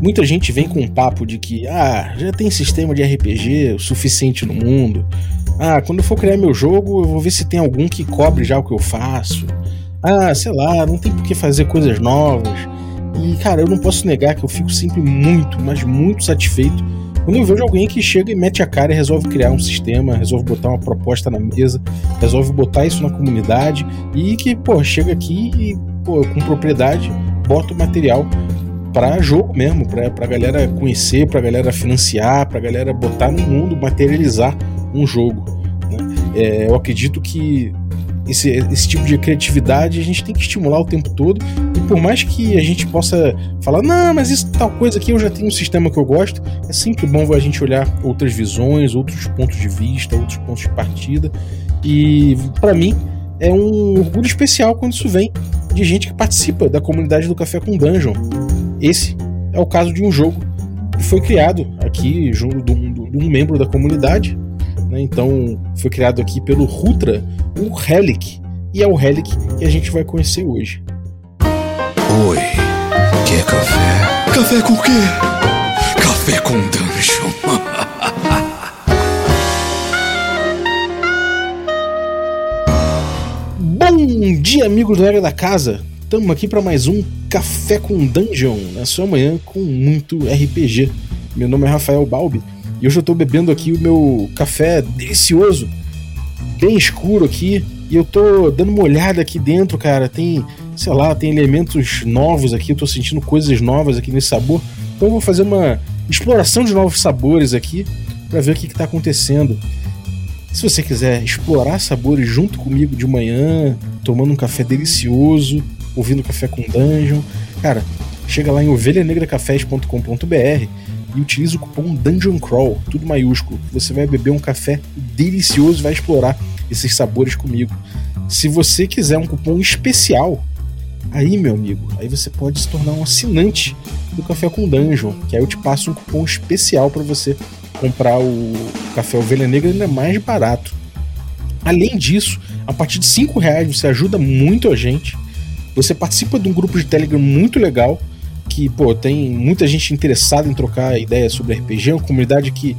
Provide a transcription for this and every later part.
muita gente vem com um papo de que, ah, já tem sistema de RPG o suficiente no mundo. Ah, quando eu for criar meu jogo, eu vou ver se tem algum que cobre já o que eu faço. Ah, sei lá, não tem por que fazer coisas novas. E, cara, eu não posso negar que eu fico sempre muito, mas muito satisfeito quando eu vejo alguém que chega e mete a cara e resolve criar um sistema, resolve botar uma proposta na mesa, resolve botar isso na comunidade e que, pô, chega aqui e, pô, com propriedade, bota o material para jogo mesmo, para pra galera conhecer, pra galera financiar, pra galera botar no mundo, materializar um jogo. Né? É, eu acredito que esse, esse tipo de criatividade a gente tem que estimular o tempo todo. E por mais que a gente possa falar, não, mas isso tal coisa aqui eu já tenho um sistema que eu gosto, é sempre bom a gente olhar outras visões, outros pontos de vista, outros pontos de partida. E para mim é um orgulho especial quando isso vem de gente que participa da comunidade do Café com Dungeon. Esse é o caso de um jogo que foi criado aqui junto de um, de um membro da comunidade né? Então foi criado aqui pelo Rutra, o Relic, e é o Relic que a gente vai conhecer hoje. Oi, quer café? Café com quê? Café com Dungeon. Bom dia, amigos do Regra da Casa. Estamos aqui para mais um Café com Dungeon, na sua manhã com muito RPG. Meu nome é Rafael Balbi e hoje eu tô bebendo aqui o meu café delicioso, bem escuro aqui. E eu tô dando uma olhada aqui dentro, cara. Tem, sei lá, tem elementos novos aqui. Eu tô sentindo coisas novas aqui nesse sabor. Então eu vou fazer uma exploração de novos sabores aqui para ver o que, que tá acontecendo. Se você quiser explorar sabores junto comigo de manhã, tomando um café delicioso, ouvindo café com dungeon, cara, chega lá em ovelhanegracafés.com.br e utilize o cupom Dungeon Crawl, tudo maiúsculo. Você vai beber um café delicioso e vai explorar esses sabores comigo. Se você quiser um cupom especial, aí meu amigo, aí você pode se tornar um assinante do Café com Dungeon, que aí eu te passo um cupom especial para você comprar o café Ovelha Negra ainda mais barato. Além disso, a partir de 5 reais você ajuda muito a gente. Você participa de um grupo de Telegram muito legal que, pô, tem muita gente interessada em trocar ideias sobre RPG, é uma comunidade que,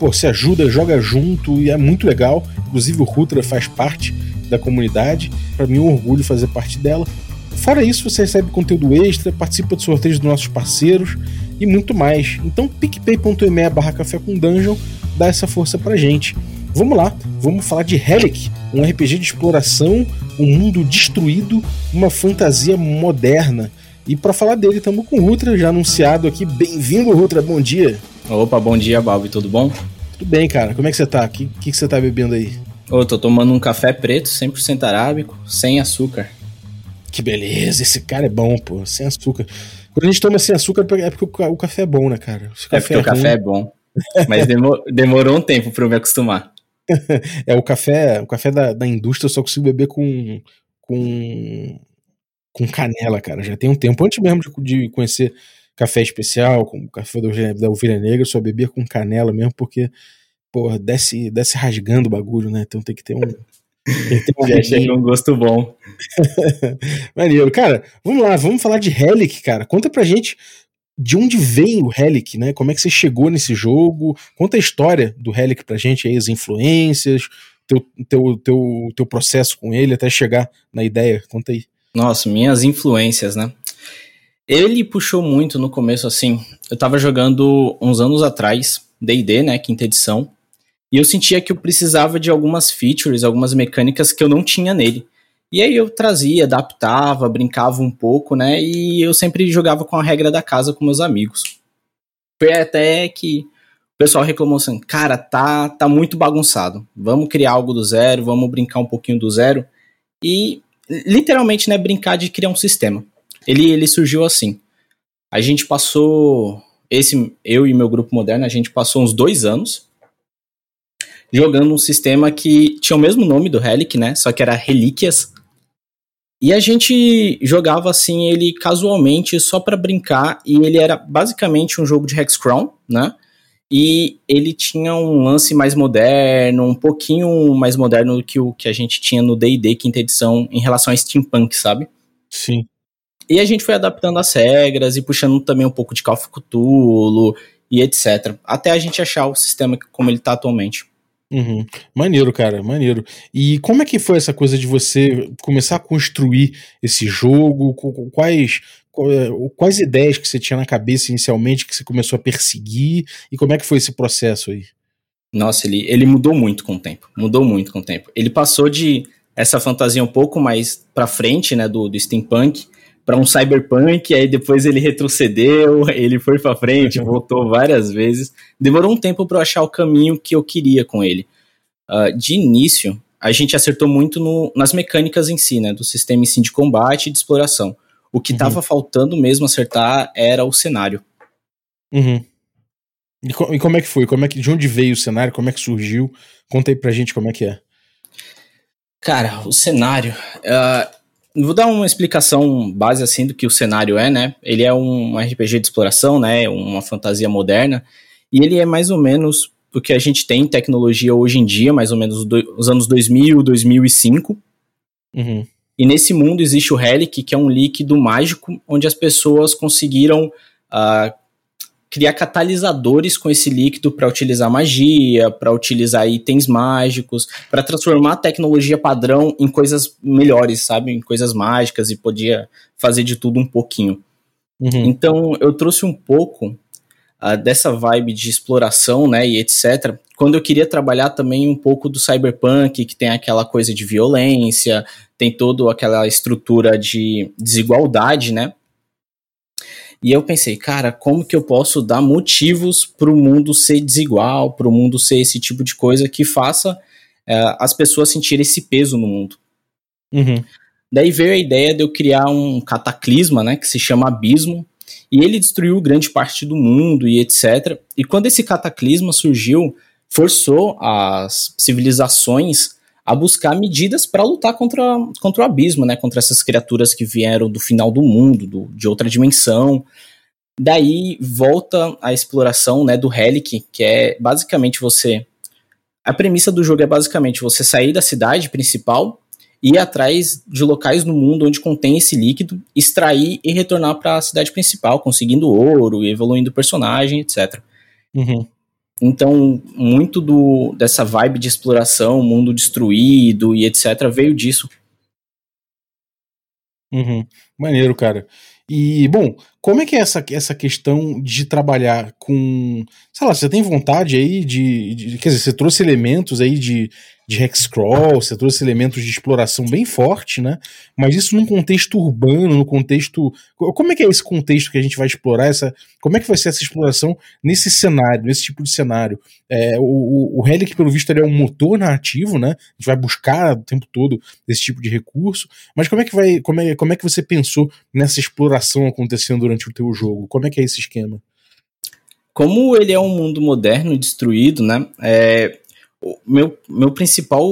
pô, se ajuda, joga junto e é muito legal. Inclusive o Rutra faz parte da comunidade. Para mim é um orgulho fazer parte dela. Fora isso, você recebe conteúdo extra, participa de sorteios dos nossos parceiros e muito mais. Então, picpay.me barra café com dungeon dá essa força pra gente. Vamos lá, vamos falar de Relic, um RPG de exploração, um mundo destruído, uma fantasia moderna. E para falar dele, estamos com o Rutra, já anunciado aqui. Bem-vindo, Rutra, bom dia. Opa, bom dia, Balbi, tudo bom? Tudo bem, cara. Como é que você tá? O que, que, que você tá bebendo aí? Eu tô tomando um café preto, 100% arábico, sem açúcar. Que beleza, esse cara é bom, pô, sem açúcar. Quando a gente toma sem açúcar é porque o café é bom, né, cara? é porque é o café é bom. Mas demorou, demorou um tempo pra eu me acostumar. é, o café, o café da, da indústria eu só consigo beber com, com com canela, cara. Já tem um tempo. Antes mesmo de, de conhecer café especial, com café da ovelha negra, eu só bebia com canela mesmo, porque, porra, desce, desce rasgando o bagulho, né? Então tem que ter um. Ter um, um gosto bom. Maneiro. Cara, vamos lá, vamos falar de Relic, cara. Conta pra gente de onde veio o Relic, né? Como é que você chegou nesse jogo? Conta a história do Relic pra gente aí, as influências, teu, teu, teu, teu processo com ele até chegar na ideia. Conta aí. Nossa, minhas influências, né? Ele puxou muito no começo, assim. Eu tava jogando uns anos atrás, DD, né? Quinta edição. E eu sentia que eu precisava de algumas features, algumas mecânicas que eu não tinha nele. E aí eu trazia, adaptava, brincava um pouco, né? E eu sempre jogava com a regra da casa com meus amigos. Foi até que o pessoal reclamou assim: cara, tá, tá muito bagunçado. Vamos criar algo do zero, vamos brincar um pouquinho do zero. E literalmente, né, brincar de criar um sistema. Ele, ele surgiu assim. A gente passou, esse eu e meu grupo moderno, a gente passou uns dois anos jogando um sistema que tinha o mesmo nome do Relic, né, só que era Relíquias. E a gente jogava assim ele casualmente só para brincar e ele era basicamente um jogo de Hexcrawl, né? E ele tinha um lance mais moderno, um pouquinho mais moderno do que o que a gente tinha no D&D quinta edição em relação a steampunk, sabe? Sim. E a gente foi adaptando as regras e puxando também um pouco de Call of Cthulhu e etc. Até a gente achar o sistema como ele está atualmente. Uhum. Maneiro, cara, maneiro. E como é que foi essa coisa de você começar a construir esse jogo? Quais, é, quais ideias que você tinha na cabeça inicialmente que você começou a perseguir? E como é que foi esse processo aí? Nossa, ele, ele mudou muito com o tempo. Mudou muito com o tempo. Ele passou de essa fantasia um pouco mais pra frente, né, do, do steampunk, para um cyberpunk, aí depois ele retrocedeu, ele foi para frente, voltou várias vezes. Demorou um tempo para eu achar o caminho que eu queria com ele. Uh, de início, a gente acertou muito no, nas mecânicas em si, né, do sistema em si de combate e de exploração. O que estava uhum. faltando mesmo acertar era o cenário. Uhum. E, co e, como é que foi? Como é que, de onde veio o cenário? Como é que surgiu? Conta aí pra gente como é que é. Cara, o cenário. Uh, Vou dar uma explicação base assim do que o cenário é, né? Ele é um RPG de exploração, né? Uma fantasia moderna. E ele é mais ou menos o que a gente tem em tecnologia hoje em dia, mais ou menos os anos 2000, 2005. Uhum. E nesse mundo existe o Relic, que é um líquido mágico, onde as pessoas conseguiram uh, criar catalisadores com esse líquido para utilizar magia, para utilizar itens mágicos, para transformar a tecnologia padrão em coisas melhores, sabe? Em coisas mágicas e podia fazer de tudo um pouquinho. Uhum. Então eu trouxe um pouco uh, dessa vibe de exploração, né, e etc. Quando eu queria trabalhar também um pouco do cyberpunk, que tem aquela coisa de violência, tem toda aquela estrutura de desigualdade, né? E eu pensei, cara, como que eu posso dar motivos para o mundo ser desigual, para o mundo ser esse tipo de coisa que faça é, as pessoas sentirem esse peso no mundo. Uhum. Daí veio a ideia de eu criar um cataclisma, né, que se chama Abismo, e ele destruiu grande parte do mundo e etc. E quando esse cataclisma surgiu, forçou as civilizações a buscar medidas para lutar contra, contra o abismo, né? Contra essas criaturas que vieram do final do mundo, do, de outra dimensão. Daí volta a exploração né, do Relic, que é basicamente você. A premissa do jogo é basicamente você sair da cidade principal ir atrás de locais no mundo onde contém esse líquido, extrair e retornar para a cidade principal, conseguindo ouro, evoluindo o personagem, etc. Uhum. Então, muito do, dessa vibe de exploração, mundo destruído e etc., veio disso. Uhum. Maneiro, cara. E, bom, como é que é essa, essa questão de trabalhar com. Sei lá, você tem vontade aí de, de. Quer dizer, você trouxe elementos aí de, de hexcrawl, você trouxe elementos de exploração bem forte, né? Mas isso num contexto urbano, no contexto. Como é que é esse contexto que a gente vai explorar? Essa, como é que vai ser essa exploração nesse cenário, nesse tipo de cenário? É, o, o Relic, pelo visto, ele é um motor narrativo, né? A gente vai buscar o tempo todo esse tipo de recurso. Mas como é que vai. Como é, como é que você pensou nessa exploração acontecendo durante o teu jogo? Como é que é esse esquema? Como ele é um mundo moderno e destruído, né? É, o meu, meu principal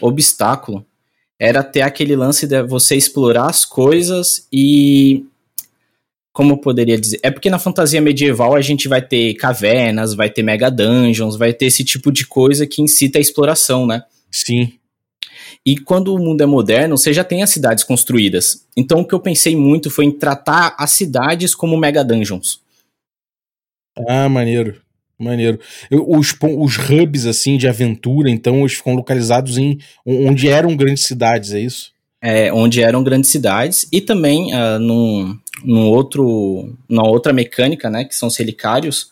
obstáculo era ter aquele lance de você explorar as coisas e. Como eu poderia dizer? É porque na fantasia medieval a gente vai ter cavernas, vai ter mega dungeons, vai ter esse tipo de coisa que incita a exploração, né? Sim. E quando o mundo é moderno, você já tem as cidades construídas. Então o que eu pensei muito foi em tratar as cidades como mega dungeons. Ah, maneiro. Maneiro. Os, os hubs, assim, de aventura, então, eles ficam localizados em onde eram grandes cidades, é isso? É, onde eram grandes cidades, e também uh, num, num outro, numa outra mecânica, né, que são os relicários,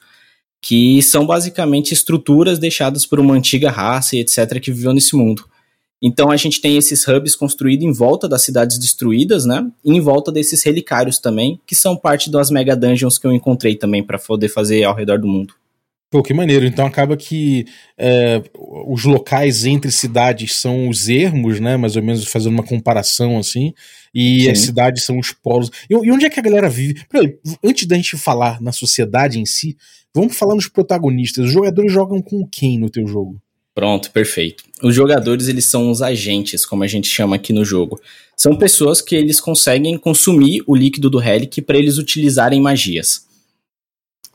que são basicamente estruturas deixadas por uma antiga raça e etc. que viveu nesse mundo. Então a gente tem esses hubs construídos em volta das cidades destruídas, né? E em volta desses relicários também, que são parte das mega dungeons que eu encontrei também para poder fazer ao redor do mundo. Pô, que maneiro. Então acaba que é, os locais entre cidades são os ermos, né? Mais ou menos fazendo uma comparação assim. E Sim. as cidades são os polos. E, e, onde é que a galera vive? Peraí, antes da gente falar na sociedade em si, vamos falar nos protagonistas. Os jogadores jogam com quem no teu jogo? Pronto, perfeito. Os jogadores, eles são os agentes, como a gente chama aqui no jogo. São pessoas que eles conseguem consumir o líquido do Relic para eles utilizarem magias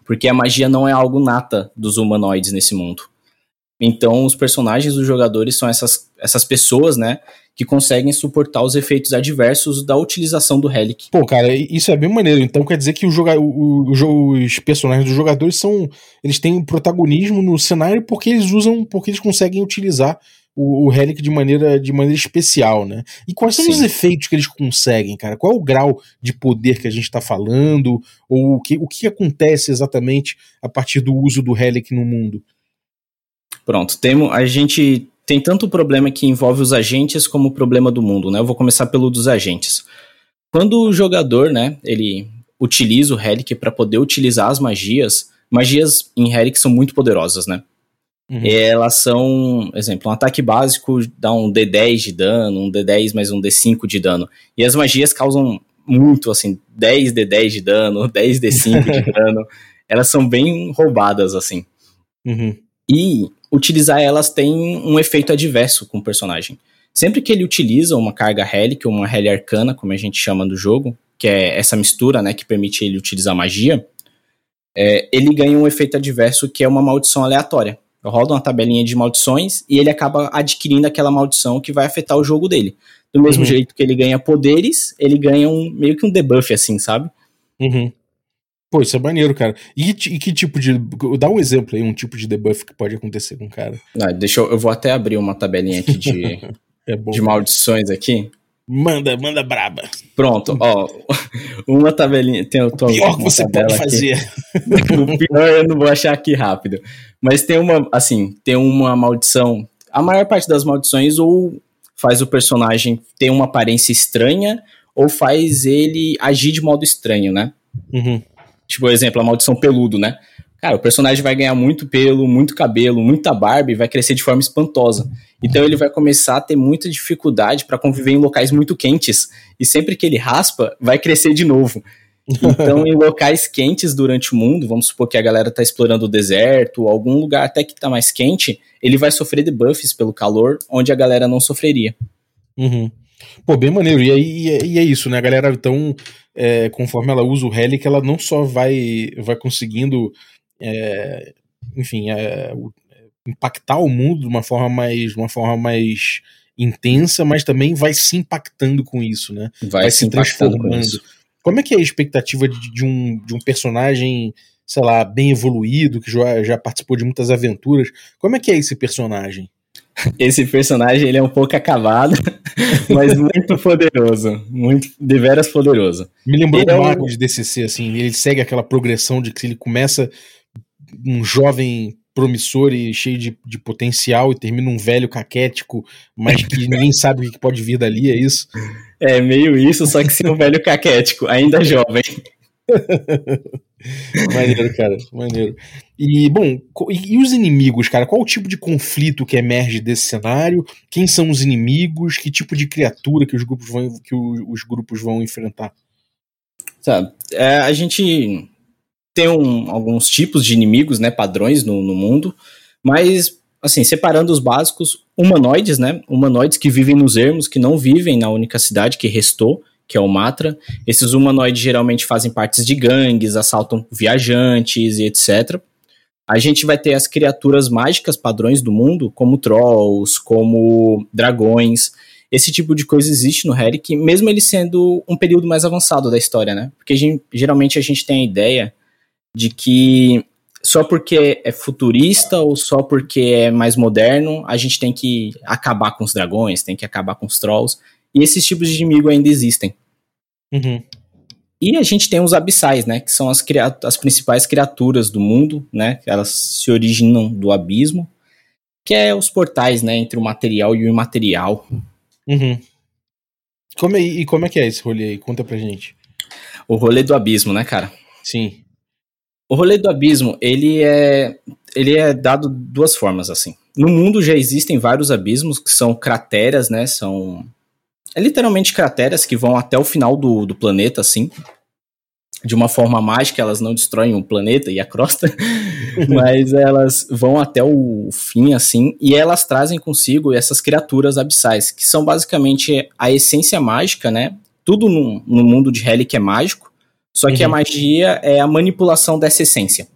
porque a magia não é algo nata dos humanoides nesse mundo. Então, os personagens dos jogadores são essas, essas pessoas, né? Que conseguem suportar os efeitos adversos da utilização do Relic. Pô, cara, isso é bem maneiro. Então quer dizer que o joga o, o, os personagens dos jogadores são. Eles têm protagonismo no cenário porque eles usam. porque eles conseguem utilizar o, o Relic de maneira, de maneira especial, né? E quais são Sim. os efeitos que eles conseguem, cara? Qual é o grau de poder que a gente está falando? Ou o que, o que acontece exatamente a partir do uso do Relic no mundo? Pronto, temo, a gente tem tanto o problema que envolve os agentes como o problema do mundo, né? Eu vou começar pelo dos agentes. Quando o jogador, né, ele utiliza o Relic para poder utilizar as magias, magias em Relic são muito poderosas, né? Uhum. Elas são, exemplo, um ataque básico dá um D10 de dano, um D10 mais um D5 de dano. E as magias causam muito, assim, 10 D10 de dano, 10 D5 de dano. Elas são bem roubadas, assim. Uhum. E utilizar elas tem um efeito adverso com o personagem. Sempre que ele utiliza uma carga Relic ou uma Reli Arcana, como a gente chama do jogo, que é essa mistura, né, que permite ele utilizar magia, é, ele ganha um efeito adverso que é uma maldição aleatória roda uma tabelinha de maldições e ele acaba adquirindo aquela maldição que vai afetar o jogo dele. Do mesmo uhum. jeito que ele ganha poderes, ele ganha um meio que um debuff, assim, sabe? Uhum. Pô, isso é maneiro, cara. E, e, que tipo de. Dá um exemplo aí, um tipo de debuff que pode acontecer com o cara. Ah, deixa eu. Eu vou até abrir uma tabelinha aqui de, é de maldições aqui. Manda, manda braba. Pronto, ó. Uma tabelinha. Tem, o pior que você pode fazer. o pior eu não vou achar aqui rápido. Mas tem uma, assim, tem uma maldição. A maior parte das maldições ou faz o personagem ter uma aparência estranha ou faz ele agir de modo estranho, né? Uhum. Tipo, por exemplo, a maldição peludo, né? Cara, o personagem vai ganhar muito pelo, muito cabelo, muita barba e vai crescer de forma espantosa. Então ele vai começar a ter muita dificuldade para conviver em locais muito quentes. E sempre que ele raspa, vai crescer de novo. Então, em locais quentes durante o mundo, vamos supor que a galera tá explorando o deserto, algum lugar até que tá mais quente, ele vai sofrer debuffs pelo calor, onde a galera não sofreria. Uhum. Pô, bem maneiro. E, aí, e é isso, né? A galera, então, é, conforme ela usa o Relic, ela não só vai, vai conseguindo é, enfim, é, impactar o mundo de uma forma mais, uma forma mais intensa, mas também vai se impactando com isso, né? Vai, vai se transformando. Como é que é a expectativa de, de, um, de um personagem, sei lá, bem evoluído, que já, já participou de muitas aventuras? Como é que é esse personagem? Esse personagem ele é um pouco acabado, mas muito poderoso, muito deveras poderoso. Me lembrou ele o Mago de DCC, assim, ele segue aquela progressão de que ele começa um jovem promissor e cheio de, de potencial e termina um velho caquético, mas que ninguém sabe o que pode vir dali, é isso? É meio isso, só que sem um velho caquético, ainda jovem. maneiro, cara, maneiro. E, bom, e, os inimigos, cara? Qual o tipo de conflito que emerge desse cenário? Quem são os inimigos? Que tipo de criatura que os grupos vão, que os grupos vão enfrentar? Tá, é, a gente tem um, alguns tipos de inimigos, né, padrões no, no mundo, mas assim, separando os básicos, humanoides, né? Humanoides que vivem nos ermos, que não vivem na única cidade que restou, que é o Matra. Esses humanoides geralmente fazem partes de gangues, assaltam viajantes e etc. A gente vai ter as criaturas mágicas padrões do mundo, como trolls, como dragões. Esse tipo de coisa existe no Herrick, mesmo ele sendo um período mais avançado da história, né? Porque a gente, geralmente a gente tem a ideia de que só porque é futurista ou só porque é mais moderno, a gente tem que acabar com os dragões, tem que acabar com os trolls. E esses tipos de inimigo ainda existem. Uhum. E a gente tem os abissais, né? Que são as, as principais criaturas do mundo, né? Elas se originam do abismo, que é os portais, né? Entre o material e o imaterial. Uhum. Como é, e como é que é esse rolê aí? Conta pra gente. O rolê do abismo, né, cara? Sim. O rolê do abismo, ele é, ele é dado duas formas, assim. No mundo já existem vários abismos, que são crateras, né? São é literalmente crateras que vão até o final do, do planeta, assim. De uma forma mágica, elas não destroem o planeta e a crosta, mas elas vão até o fim, assim, e elas trazem consigo essas criaturas abissais, que são basicamente a essência mágica, né? Tudo no, no mundo de Relic é mágico, só que uhum. a magia é a manipulação dessa essência.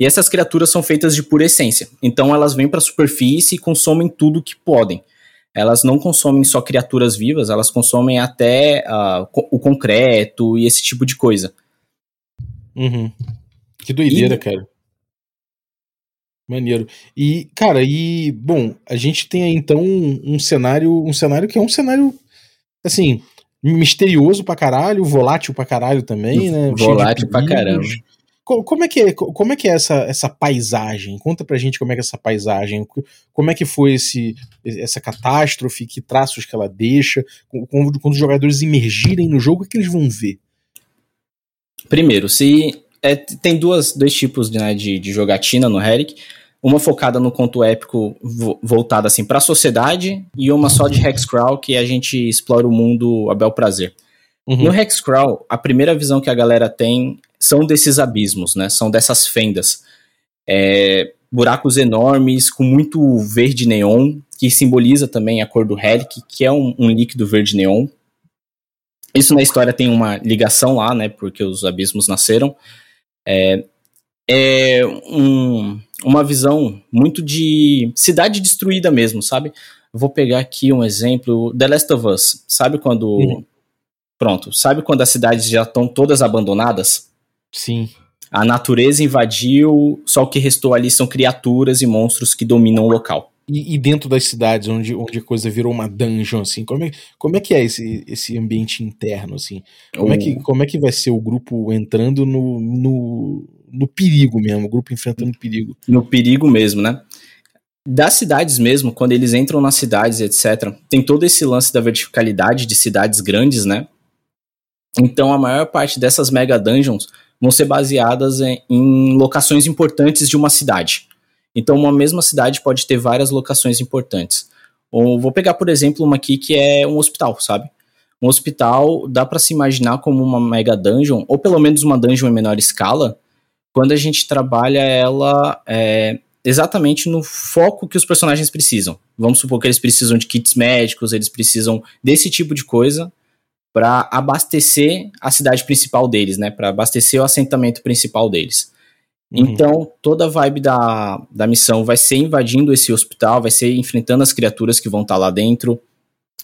E essas criaturas são feitas de pura essência. Então elas vêm para a superfície e consomem tudo que podem. Elas não consomem só criaturas vivas, elas consomem até uh, o concreto e esse tipo de coisa. Uhum. Que doideira, e... cara. Maneiro. E, cara, e bom, a gente tem aí então um, um, cenário, um cenário que é um cenário assim, misterioso pra caralho, volátil pra caralho também, né? Volátil pra caramba. Como é que é, como é, que é essa, essa paisagem? Conta pra gente como é que é essa paisagem, como é que foi esse, essa catástrofe, que traços que ela deixa, quando, quando os jogadores emergirem no jogo, o que eles vão ver? Primeiro, se é, tem duas, dois tipos né, de, de jogatina no Herrick. Uma focada no conto épico voltada assim para a sociedade e uma só de Hexcrawl que a gente explora o mundo a bel prazer. Uhum. No Hexcrawl, a primeira visão que a galera tem são desses abismos, né? São dessas fendas. É, buracos enormes com muito verde neon, que simboliza também a cor do Helic, que é um, um líquido verde neon. Isso na história tem uma ligação lá, né? Porque os abismos nasceram. É, é um, uma visão muito de cidade destruída mesmo, sabe? Vou pegar aqui um exemplo, The Last of Us. Sabe quando. Uhum. Pronto, sabe quando as cidades já estão todas abandonadas? Sim. A natureza invadiu, só o que restou ali são criaturas e monstros que dominam o local. E, e, dentro das cidades, onde, onde a coisa virou uma dungeon, assim, como é, como é que é esse, esse ambiente interno, assim? Como, é que, como é que vai ser o grupo entrando no, no, no perigo mesmo, o grupo enfrentando perigo? No perigo mesmo, né? Das cidades mesmo, quando eles entram nas cidades, etc., tem todo esse lance da verticalidade de cidades grandes, né? Então a maior parte dessas mega dungeons vão ser baseadas em, em locações importantes de uma cidade. Então, uma mesma cidade pode ter várias locações importantes. Ou vou pegar, por exemplo, uma aqui que é um hospital, sabe? Um hospital dá para se imaginar como uma mega dungeon, ou pelo menos uma dungeon em menor escala, quando a gente trabalha ela é, exatamente no foco que os personagens precisam. Vamos supor que eles precisam de kits médicos, eles precisam desse tipo de coisa para abastecer a cidade principal deles, né? Para abastecer o assentamento principal deles. Uhum. Então, toda a vibe da, da missão vai ser invadindo esse hospital, vai ser enfrentando as criaturas que vão estar tá lá dentro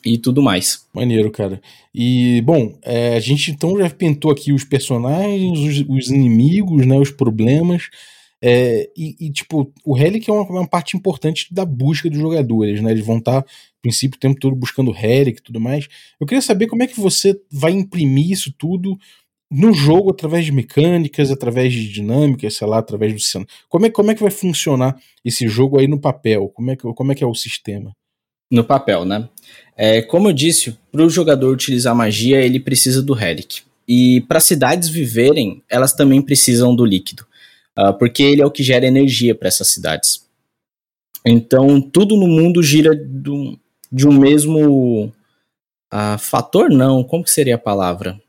e tudo mais. Maneiro, cara. E, bom, é, a gente então já pintou aqui os personagens, os, os inimigos, né, os problemas. É, e, e, tipo, o Relic é uma, uma, parte importante da busca dos jogadores, né? Eles vão estar, tá, a princípio, o tempo todo buscando Relic e tudo mais. Eu queria saber como é que você vai imprimir isso tudo no jogo através de mecânicas, através de dinâmicas, sei lá, através do cenário. Como é, como é que vai funcionar esse jogo aí no papel? Como é que, como é, que é o sistema? No papel, né? É, como eu disse, para o jogador utilizar magia, ele precisa do Relic. E para cidades viverem, elas também precisam do líquido. Uh, porque ele é o que gera energia para essas cidades. Então, tudo no mundo gira do, de um mesmo uh, fator, não. Como que seria a palavra?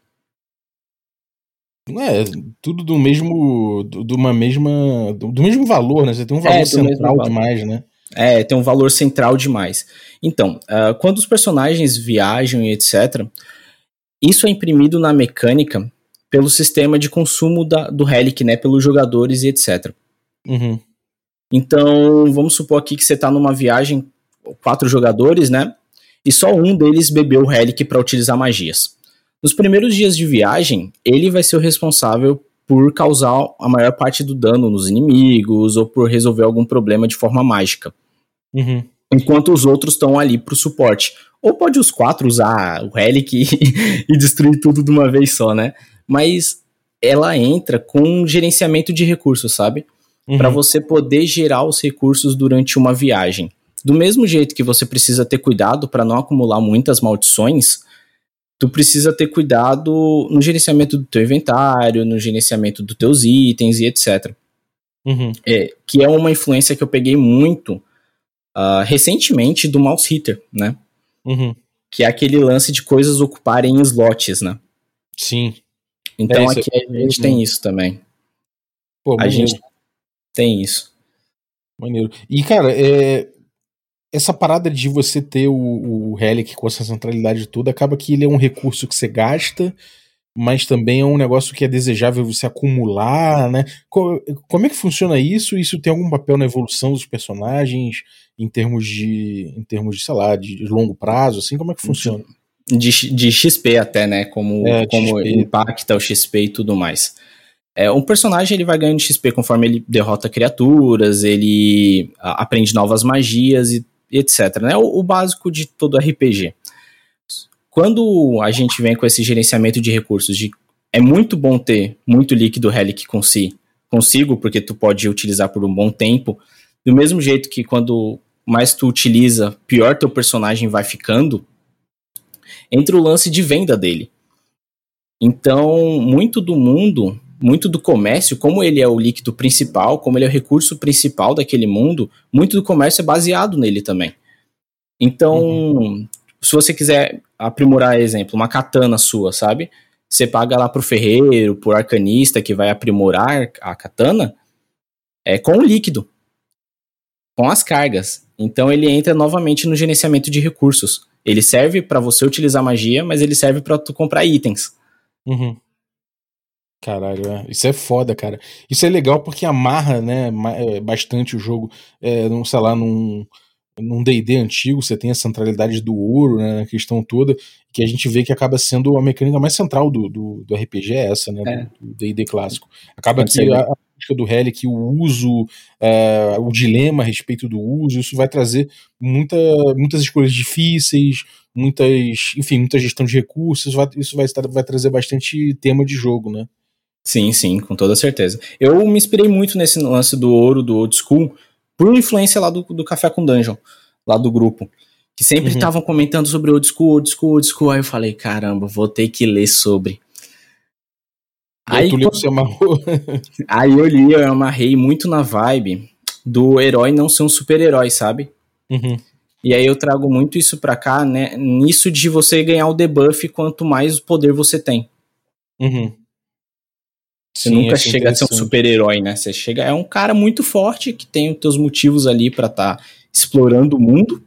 É, tudo do mesmo. de uma mesma. do mesmo valor, né? Você tem um valor é, central demais, né? É, tem um valor central demais. Então, uh, quando os personagens viajam e etc., isso é imprimido na mecânica pelo sistema de consumo da, do Relic, né? Pelos jogadores e etc. Uhum. Então, vamos supor aqui que você está numa viagem, quatro jogadores, né? E só um deles bebeu o Relic para utilizar magias. Nos primeiros dias de viagem, ele vai ser o responsável por causar a maior parte do dano nos inimigos ou por resolver algum problema de forma mágica. Uhum. Enquanto os outros estão ali para o suporte. Ou pode os quatro usar o Relic e, e destruir tudo de uma vez só, né? Mas ela entra com um gerenciamento de recursos, sabe? Uhum. Para você poder gerar os recursos durante uma viagem. Do mesmo jeito que você precisa ter cuidado para não acumular muitas maldições, tu precisa ter cuidado no gerenciamento do teu inventário, no gerenciamento dos teus itens e etc. Uhum. É, que é uma influência que eu peguei muito uh, recentemente do Mouse Hitter, né? Uhum. Que é aquele lance de coisas ocuparem slots, né? Sim. Então é, aqui a gente tem isso também. Pô, a gente tem isso. Maneiro. E, cara, é, essa parada de você ter o, o Relic com essa centralidade toda, acaba que ele é um recurso que você gasta mas também é um negócio que é desejável você acumular, né? Como é que funciona isso? Isso tem algum papel na evolução dos personagens em termos de, em termos de, sei lá, de longo prazo, assim? Como é que funciona? De, de XP até, né? Como, é, como impacta o XP e tudo mais. É, um personagem ele vai ganhando XP conforme ele derrota criaturas, ele aprende novas magias e, e etc. Né? O, o básico de todo RPG. Quando a gente vem com esse gerenciamento de recursos, de, é muito bom ter muito líquido Relic com si, consigo, porque tu pode utilizar por um bom tempo. Do mesmo jeito que quando mais tu utiliza, pior teu personagem vai ficando. Entra o lance de venda dele. Então, muito do mundo, muito do comércio, como ele é o líquido principal, como ele é o recurso principal daquele mundo, muito do comércio é baseado nele também. Então, uhum se você quiser aprimorar, exemplo, uma katana sua, sabe? Você paga lá pro ferreiro, pro arcanista que vai aprimorar a katana, é com o líquido, com as cargas. Então ele entra novamente no gerenciamento de recursos. Ele serve para você utilizar magia, mas ele serve para tu comprar itens. Uhum. Caralho, é. isso é foda, cara. Isso é legal porque amarra, né, é, bastante o jogo, é, sei lá, num num D&D antigo, você tem a centralidade do ouro, né, a questão toda, que a gente vê que acaba sendo a mecânica mais central do, do, do RPG é essa, né, é. do D&D clássico. Acaba Pode que a, a política do Relic, o uso, uh, o dilema a respeito do uso, isso vai trazer muita, muitas escolhas difíceis, muitas, enfim, muita gestão de recursos, vai, isso vai, vai trazer bastante tema de jogo, né. Sim, sim, com toda certeza. Eu me inspirei muito nesse lance do ouro, do old school, por influência lá do, do Café com Dungeon, lá do grupo. Que sempre uhum. estavam uhum. comentando sobre old school, old school, old school. Aí eu falei, caramba, vou ter que ler sobre. Aí, tu você amarrou. aí eu li, eu amarrei muito na vibe do herói não ser um super-herói, sabe? Uhum. E aí eu trago muito isso pra cá, né? Nisso de você ganhar o debuff quanto mais poder você tem. Uhum. Você Sim, nunca chega a ser um super-herói, né? Você chega é um cara muito forte que tem os teus motivos ali para estar tá explorando o mundo,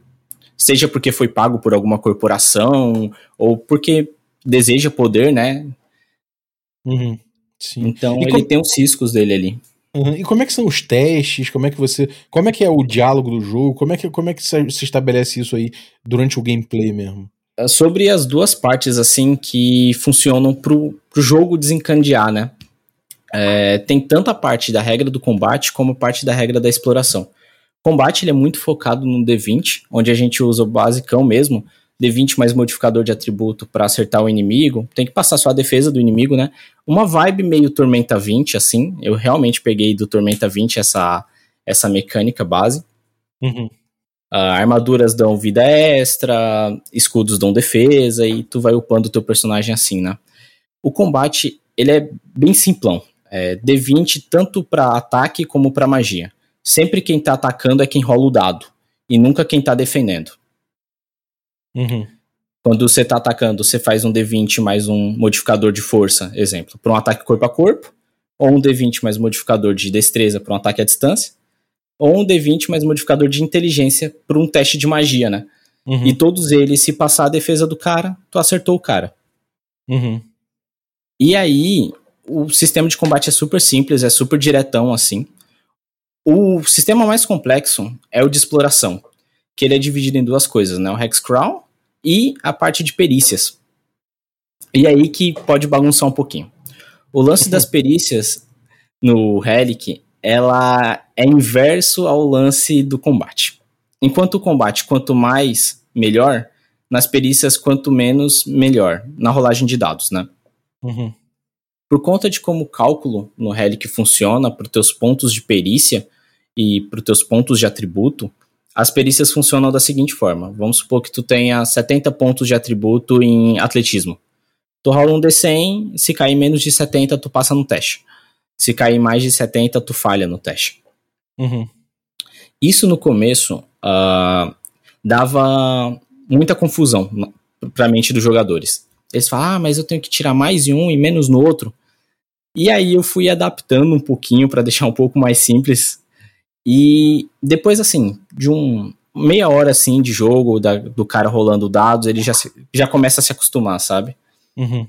seja porque foi pago por alguma corporação ou porque deseja poder, né? Uhum. Sim. Então e ele como... tem os riscos dele ali. Uhum. E como é que são os testes? Como é que você, como é que é o diálogo do jogo? Como é que como é que se estabelece isso aí durante o gameplay mesmo? É sobre as duas partes assim que funcionam pro, pro jogo desencandear, né? É, tem tanto a parte da regra do combate como a parte da regra da exploração. O combate ele é muito focado no D20, onde a gente usa o basicão mesmo, D20 mais modificador de atributo para acertar o inimigo. Tem que passar só a defesa do inimigo, né? Uma vibe meio Tormenta 20, assim. Eu realmente peguei do Tormenta 20 essa, essa mecânica base. Uhum. Uh, armaduras dão vida extra, escudos dão defesa, e tu vai upando o teu personagem assim, né? O combate, ele é bem simplão é, D20 tanto para ataque como para magia. Sempre quem tá atacando é quem rola o dado, e nunca quem tá defendendo. Uhum. Quando você tá atacando, você faz um D20 mais um modificador de força, exemplo, para um ataque corpo a corpo, ou um D20 mais modificador de destreza para um ataque à distância, ou um D20 mais modificador de inteligência para um teste de magia, né? Uhum. E todos eles, se passar a defesa do cara, tu acertou o cara. Uhum. E aí, o sistema de combate é super simples, é super diretão assim. O sistema mais complexo é o de exploração, que ele é dividido em duas coisas, né? O Hexcrawl e a parte de perícias. E aí que pode bagunçar um pouquinho. O lance das perícias no Relic, ela é inverso ao lance do combate. Enquanto o combate, quanto mais, melhor. Nas perícias, quanto menos, melhor. Na rolagem de dados, né? Uhum. Por conta de como o cálculo no Relic funciona para os teus pontos de perícia e para os teus pontos de atributo, as perícias funcionam da seguinte forma. Vamos supor que tu tenha 70 pontos de atributo em atletismo. Tu rola um D100, se cair menos de 70, tu passa no teste. Se cair mais de 70, tu falha no teste. Uhum. Isso no começo uh, dava muita confusão para a mente dos jogadores. Eles falam, ah, mas eu tenho que tirar mais em um e menos no outro. E aí eu fui adaptando um pouquinho para deixar um pouco mais simples. E depois, assim, de um meia hora assim de jogo, da, do cara rolando dados, ele já, já começa a se acostumar, sabe? Uhum.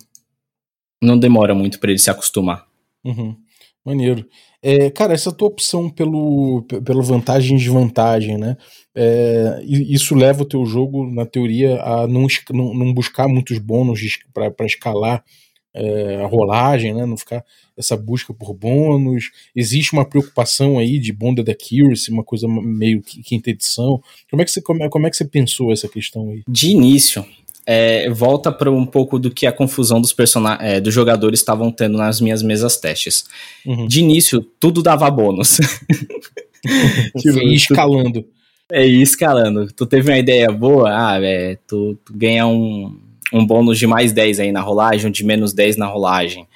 não demora muito para ele se acostumar. Uhum. Maneiro. É, cara, essa tua opção pelo, pela vantagem e desvantagem, né? É, isso leva o teu jogo, na teoria, a não, não buscar muitos bônus para escalar é, a rolagem, né? Não ficar essa busca por bônus. Existe uma preocupação aí de bonded accuracy, uma coisa meio quinta edição. Como é que você, como é, como é que você pensou essa questão aí? De início, é, volta para um pouco do que a confusão dos é, dos jogadores estavam tendo nas minhas mesas testes. Uhum. De início, tudo dava bônus. tipo, e escalando. É, e escalando. Tu teve uma ideia boa, ah, é, tu, tu, ganha um, um bônus de mais 10 aí na rolagem, de menos 10 na rolagem.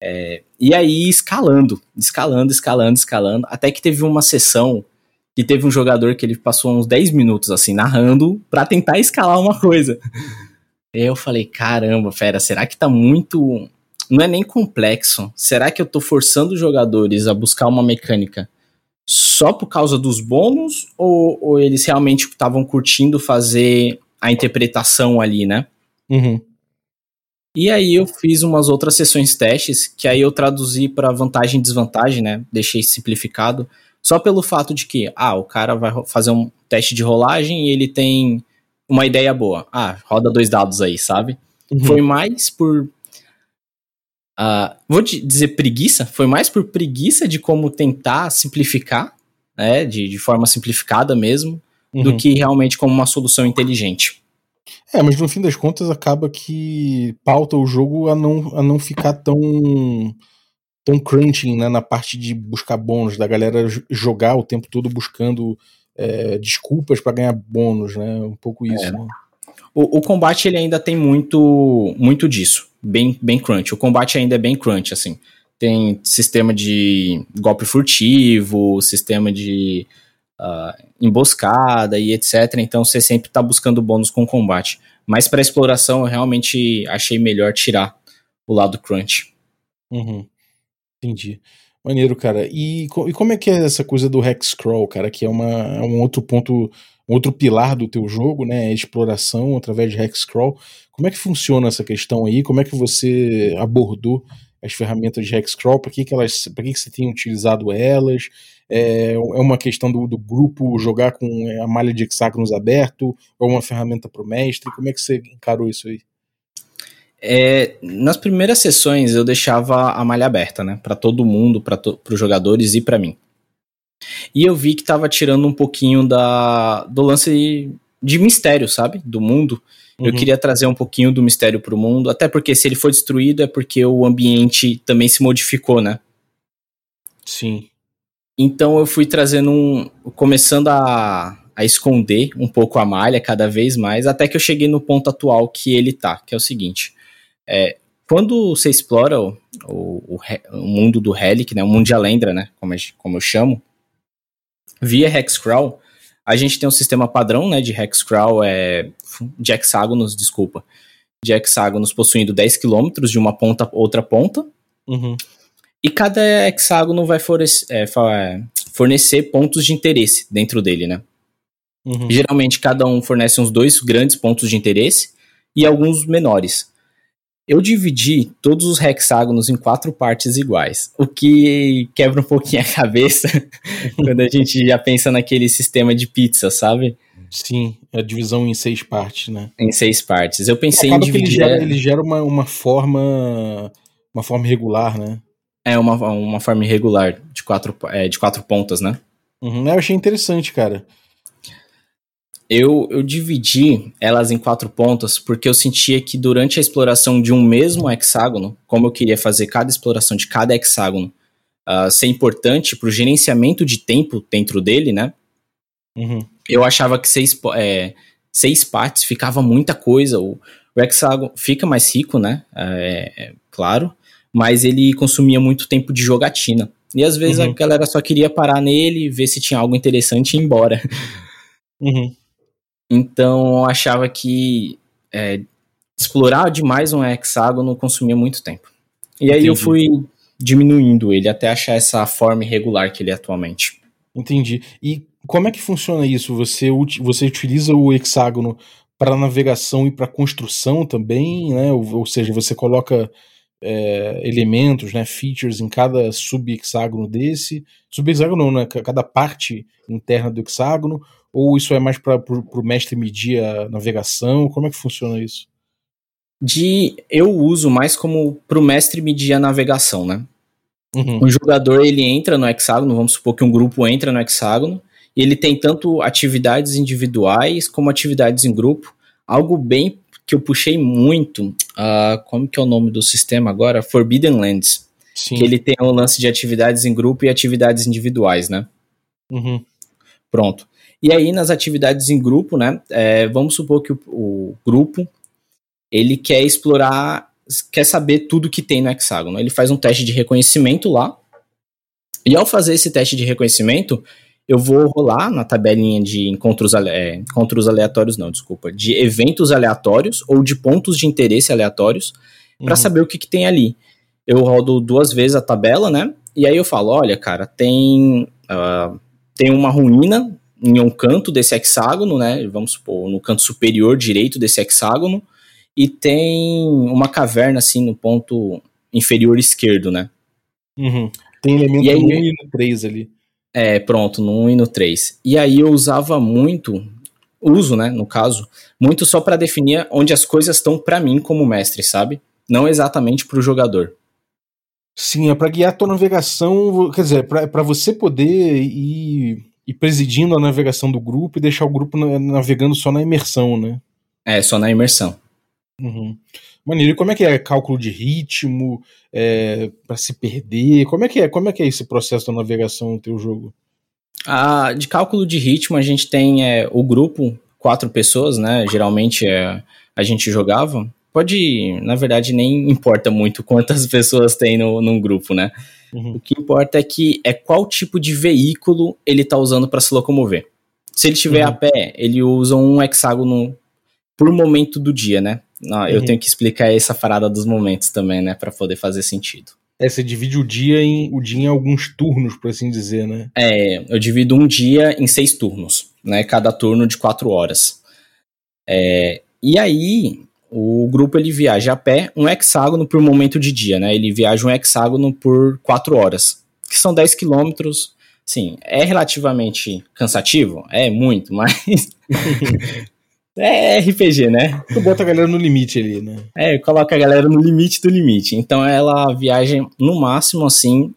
É, e aí, escalando, escalando, escalando, escalando, até que teve uma sessão que teve um jogador que ele passou uns 10 minutos assim, narrando para tentar escalar uma coisa. Eu falei, caramba, fera, será que tá muito. Não é nem complexo. Será que eu tô forçando os jogadores a buscar uma mecânica só por causa dos bônus? Ou, ou eles realmente estavam curtindo fazer a interpretação ali, né? Uhum. E aí eu fiz umas outras sessões testes, que aí eu traduzi para vantagem e desvantagem, né? Deixei simplificado. Só pelo fato de que, ah, o cara vai fazer um teste de rolagem e ele tem uma ideia boa. Ah, roda dois dados aí, sabe? Uhum. Foi mais por. Uh, vou dizer preguiça? Foi mais por preguiça de como tentar simplificar, né? De, de forma simplificada mesmo, uhum. do que realmente como uma solução inteligente. É, mas no fim das contas acaba que pauta o jogo a não, a não ficar tão tão crunching né, na parte de buscar bônus, da galera jogar o tempo todo buscando é, desculpas para ganhar bônus, né? Um pouco isso. É. Né? O, o, combate ele ainda tem muito, muito disso, bem, bem crunch. O combate ainda é bem crunch, assim. Tem sistema de golpe furtivo, sistema de uh, emboscada e etc. Então você sempre está buscando bônus com combate. Mas para exploração eu realmente achei melhor tirar o lado crunch. Uhum. Entendi. Maneiro, cara. E, e como é que é essa coisa do Hexcrawl, cara? Que é, uma, é um outro ponto, um outro pilar do teu jogo, né? A exploração através de Hexcrawl. Como é que funciona essa questão aí? Como é que você abordou as ferramentas de Hexcrawl? Para que, que elas, para que, que você tem utilizado elas? É, é uma questão do, do grupo jogar com a malha de hexágonos aberto? Ou uma ferramenta para o mestre? Como é que você encarou isso aí? É, nas primeiras sessões eu deixava a malha aberta, né? Para todo mundo, para os jogadores e para mim. E eu vi que tava tirando um pouquinho da, do lance de mistério, sabe? Do mundo. Uhum. Eu queria trazer um pouquinho do mistério pro mundo, até porque se ele for destruído é porque o ambiente também se modificou, né? Sim. Então eu fui trazendo um. começando a, a esconder um pouco a malha cada vez mais, até que eu cheguei no ponto atual que ele tá, que é o seguinte. É, quando você explora o, o, o, mundo do Relic, né, o mundo de Alendra, né, como, eu, como eu chamo, via Hexcrawl, a gente tem um sistema padrão né, de Hexcrawl, é, de hexágonos, desculpa, de hexágonos possuindo 10 km de uma ponta a outra ponta. Uhum. E cada hexágono vai fornecer, é, é, fornecer pontos de interesse dentro dele, né? Uhum. Geralmente cada um fornece uns dois grandes pontos de interesse e alguns menores. Eu dividi todos os hexágonos em quatro partes iguais, o que quebra um pouquinho a cabeça quando a gente já pensa naquele sistema de pizza, sabe? Sim, a divisão em seis partes, né? Em seis partes. Eu pensei Acaba em dividir. ele gera, ele gera uma, uma forma. Uma forma irregular, né? É, uma, uma forma irregular de quatro, é, de quatro pontas, né? Uhum, eu achei interessante, cara eu, eu dividi elas em quatro pontas porque eu sentia que durante a exploração de um mesmo hexágono, como eu queria fazer cada exploração de cada hexágono uh, ser importante para o gerenciamento de tempo dentro dele, né? Uhum. Eu achava que seis, é, seis partes ficava muita coisa. O, o hexágono fica mais rico, né? É, é, claro, mas ele consumia muito tempo de jogatina. E às vezes uhum. a galera só queria parar nele, ver se tinha algo interessante e ir embora. Uhum. Então eu achava que é, explorar demais um hexágono consumia muito tempo. E Entendi. aí eu fui diminuindo ele até achar essa forma irregular que ele é atualmente. Entendi. E como é que funciona isso? Você, você utiliza o hexágono para navegação e para construção também, né? Ou, ou, seja, você coloca é, elementos, né, features em cada sub-hexágono desse. Sub-hexágono não, né? Cada parte interna do hexágono. Ou isso é mais para o mestre medir a navegação? Como é que funciona isso? De eu uso mais como para o mestre medir a navegação, né? Uhum. O jogador ele entra no hexágono, vamos supor que um grupo entra no hexágono, e ele tem tanto atividades individuais como atividades em grupo. Algo bem que eu puxei muito, uh, como que é o nome do sistema agora? Forbidden Lands. Sim. Que ele tem o um lance de atividades em grupo e atividades individuais, né? Uhum. Pronto. E aí, nas atividades em grupo, né? É, vamos supor que o, o, grupo ele quer explorar, quer saber tudo que tem no hexágono. Ele faz um teste de reconhecimento lá. E ao fazer esse teste de reconhecimento, eu vou rolar na tabelinha de encontros, é, encontros aleatórios, não, desculpa, de eventos aleatórios ou de pontos de interesse aleatórios para uhum. saber o que, que tem ali. Eu rodo duas vezes a tabela, né? E aí eu falo, olha, cara, tem, uh, tem uma ruína em um canto desse hexágono, né? Vamos supor, no canto superior direito desse hexágono, e tem uma caverna assim no ponto inferior esquerdo, né? Uhum. Tem elemento no 1 e no 3 ali. É, pronto, no 1 e no 3. E aí eu usava muito, uso, né, no caso, muito só para definir onde as coisas estão para mim como mestre, sabe? Não exatamente para o jogador. Sim, é para guiar a tua navegação, quer dizer, para você poder ir e presidindo a navegação do grupo e deixar o grupo navegando só na imersão, né? É, só na imersão. Uhum. Maneiro, e como é que é cálculo de ritmo, é, para se perder? Como é que é? Como é que é esse processo da navegação no teu jogo? Ah, de cálculo de ritmo a gente tem é, o grupo, quatro pessoas, né? Geralmente é, a gente jogava. Pode, na verdade, nem importa muito quantas pessoas tem no, num grupo, né? Uhum. O que importa é que é qual tipo de veículo ele está usando para se locomover. Se ele estiver uhum. a pé, ele usa um hexágono por momento do dia, né? Não, uhum. Eu tenho que explicar essa parada dos momentos também, né? para poder fazer sentido. É, você divide o dia em, o dia em alguns turnos, por assim dizer, né? É, eu divido um dia em seis turnos, né? Cada turno de quatro horas. É, e aí, o grupo ele viaja a pé um hexágono por momento de dia, né? Ele viaja um hexágono por 4 horas, que são 10 quilômetros. Sim, é relativamente cansativo? É muito, mas. é RPG, né? Tu bota a galera no limite ali, né? É, coloca a galera no limite do limite. Então ela viaja no máximo, assim,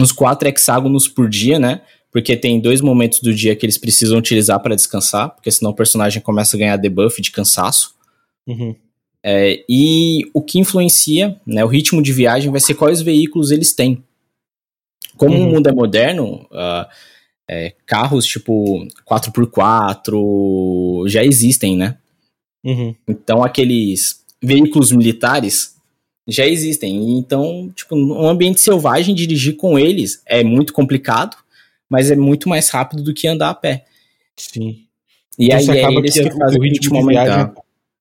uns 4 hexágonos por dia, né? Porque tem dois momentos do dia que eles precisam utilizar para descansar, porque senão o personagem começa a ganhar debuff de cansaço. Uhum. É, e o que influencia né, o ritmo de viagem vai ser quais veículos eles têm. Como uhum. o mundo é moderno, uh, é, carros tipo 4x4 já existem, né? Uhum. Então aqueles veículos militares já existem. Então, tipo, um ambiente selvagem, dirigir com eles é muito complicado, mas é muito mais rápido do que andar a pé. Sim. E então, aí é eles que, que fazem o ritmo aumentar. Viagem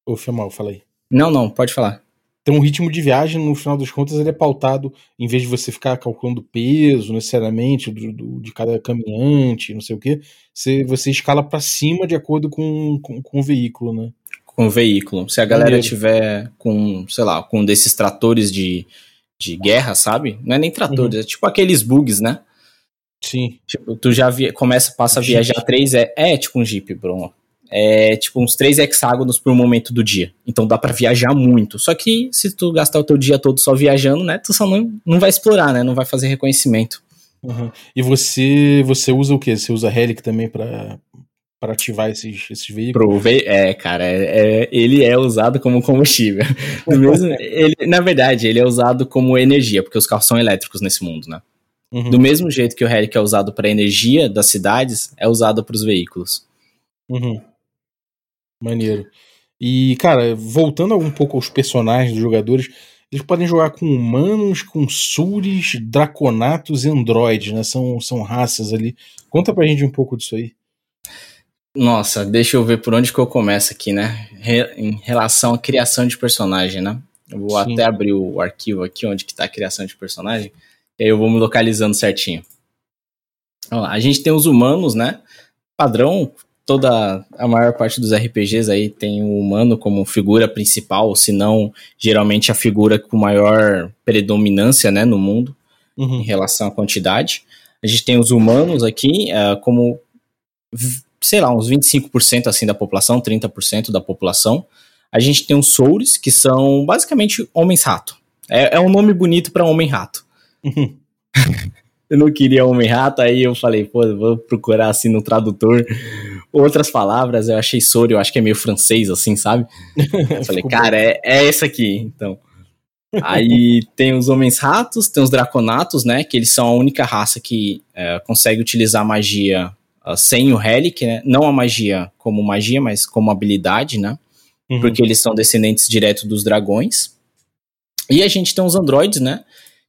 Ô, foi mal, falei. Não, não, pode falar. Então, o ritmo de viagem, no final das contas, ele é pautado, em vez de você ficar calculando peso necessariamente do, do de cada caminhante, não sei o que, você, você escala para cima de acordo com, com, com, o veículo, né? Com o veículo. Se a galera Maneiro. tiver com, sei lá, com um desses tratores de, de guerra, sabe? Não é nem tratores, uhum. é tipo aqueles bugs, né? Sim. Tipo, tu já via, começa, passa a viajar três, é, é tipo um Jeep, Bruno é, tipo uns três hexágonos por momento do dia. Então dá para viajar muito. Só que se tu gastar o teu dia todo só viajando, né, tu só não, não vai explorar, né, não vai fazer reconhecimento. Uhum. E você você usa o que? Você usa Relic também para para ativar esses, esses veículos? Ve é, cara, é, é, ele é usado como combustível. mesmo, ele, na verdade, ele é usado como energia, porque os carros são elétricos nesse mundo, né? Uhum. Do mesmo jeito que o Relic é usado para energia das cidades, é usado para os veículos. Uhum. Maneiro. E, cara, voltando um pouco aos personagens dos jogadores, eles podem jogar com humanos, com suris, draconatos e androides, né? São, são raças ali. Conta pra gente um pouco disso aí. Nossa, deixa eu ver por onde que eu começo aqui, né? Re em relação à criação de personagem, né? Eu vou Sim. até abrir o arquivo aqui onde que tá a criação de personagem, e aí eu vou me localizando certinho. Vamos lá, a gente tem os humanos, né? Padrão toda a maior parte dos RPGs aí tem o humano como figura principal, se não geralmente a figura com maior predominância, né, no mundo uhum. em relação à quantidade. A gente tem os humanos aqui uh, como sei lá, uns 25% assim da população, 30% da população. A gente tem os Souls, que são basicamente homens-rato. É, é, um nome bonito para homem-rato. Uhum. eu não queria homem-rato, aí eu falei, pô, vou procurar assim no tradutor outras palavras. Eu achei Soro, eu acho que é meio francês, assim, sabe? Eu falei, cara, é, é essa aqui, então. Aí tem os homens-ratos, tem os draconatos, né? Que eles são a única raça que é, consegue utilizar magia uh, sem o Relic, né? Não a magia como magia, mas como habilidade, né? Uhum. Porque eles são descendentes direto dos dragões. E a gente tem os androides, né?